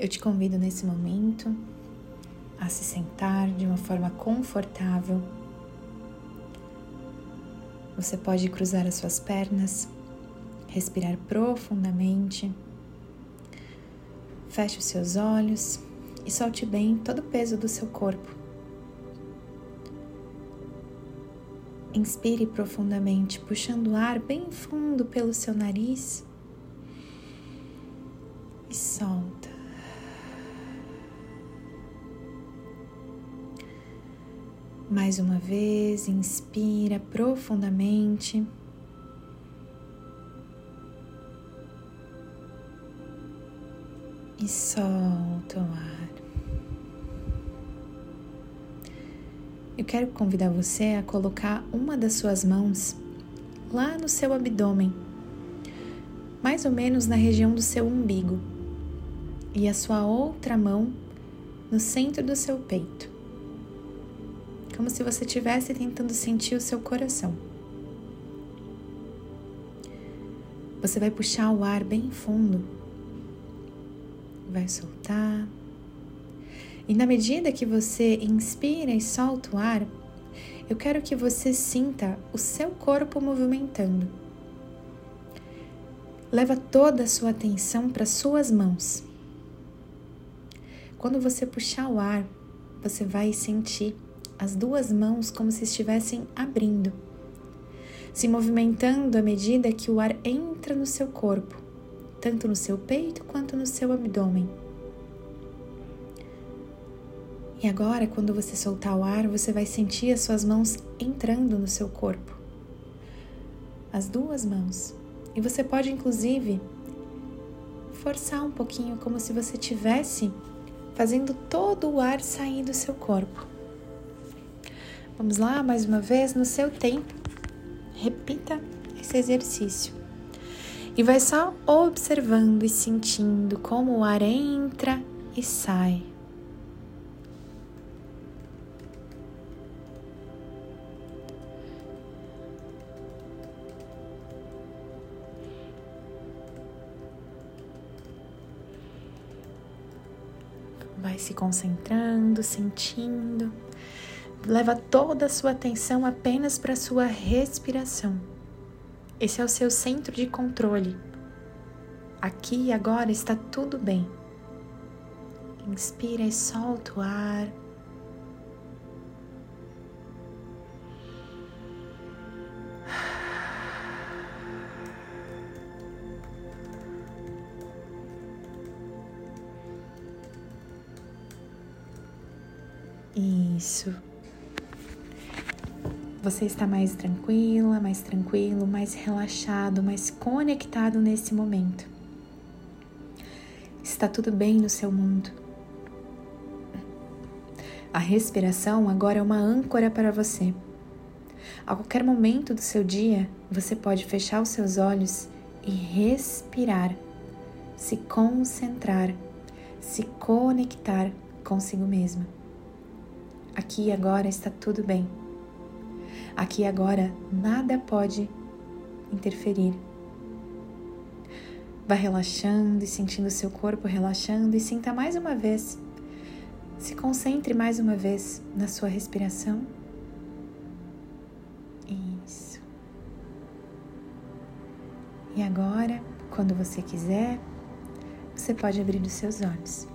Eu te convido nesse momento a se sentar de uma forma confortável. Você pode cruzar as suas pernas, respirar profundamente. Feche os seus olhos e solte bem todo o peso do seu corpo. Inspire profundamente, puxando o ar bem fundo pelo seu nariz e solta. Mais uma vez, inspira profundamente. E solta o ar. Eu quero convidar você a colocar uma das suas mãos lá no seu abdômen, mais ou menos na região do seu umbigo, e a sua outra mão no centro do seu peito como se você estivesse tentando sentir o seu coração. Você vai puxar o ar bem fundo, vai soltar. E na medida que você inspira e solta o ar, eu quero que você sinta o seu corpo movimentando. Leva toda a sua atenção para suas mãos. Quando você puxar o ar, você vai sentir as duas mãos como se estivessem abrindo, se movimentando à medida que o ar entra no seu corpo, tanto no seu peito quanto no seu abdômen. E agora, quando você soltar o ar, você vai sentir as suas mãos entrando no seu corpo. As duas mãos. E você pode, inclusive, forçar um pouquinho, como se você tivesse fazendo todo o ar sair do seu corpo. Vamos lá, mais uma vez, no seu tempo. Repita esse exercício. E vai só observando e sentindo como o ar entra e sai. Vai se concentrando, sentindo. Leva toda a sua atenção apenas para a sua respiração. Esse é o seu centro de controle. Aqui e agora está tudo bem. Inspira e solta o ar. Isso. Você está mais tranquila, mais tranquilo, mais relaxado, mais conectado nesse momento. Está tudo bem no seu mundo. A respiração agora é uma âncora para você. A qualquer momento do seu dia, você pode fechar os seus olhos e respirar, se concentrar, se conectar consigo mesma. Aqui e agora está tudo bem. Aqui agora nada pode interferir. Vá relaxando e sentindo seu corpo relaxando e sinta mais uma vez. Se concentre mais uma vez na sua respiração. Isso. E agora, quando você quiser, você pode abrir os seus olhos.